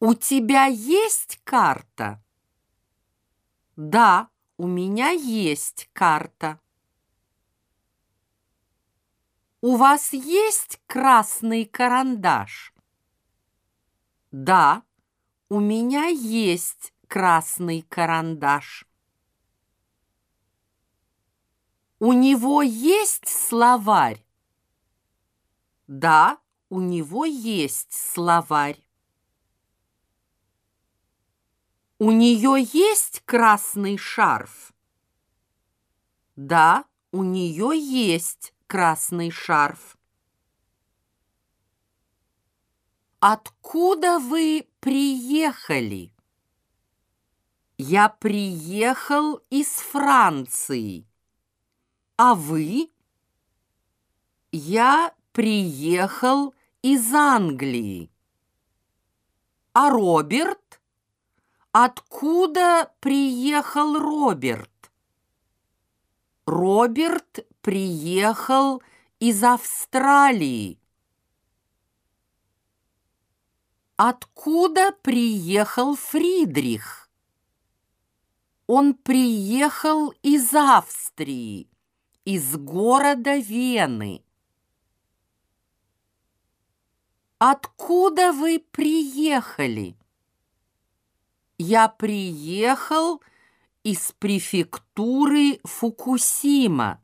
У тебя есть карта? Да, у меня есть карта. У вас есть красный карандаш? Да, у меня есть красный карандаш. У него есть словарь? Да, у него есть словарь. У нее есть красный шарф? Да, у нее есть красный шарф. Откуда вы приехали? Я приехал из Франции. А вы? Я приехал из Англии. А Роберт? Откуда приехал Роберт? Роберт приехал из Австралии. Откуда приехал Фридрих? Он приехал из Австрии, из города Вены. Откуда вы приехали? Я приехал из префектуры Фукусима.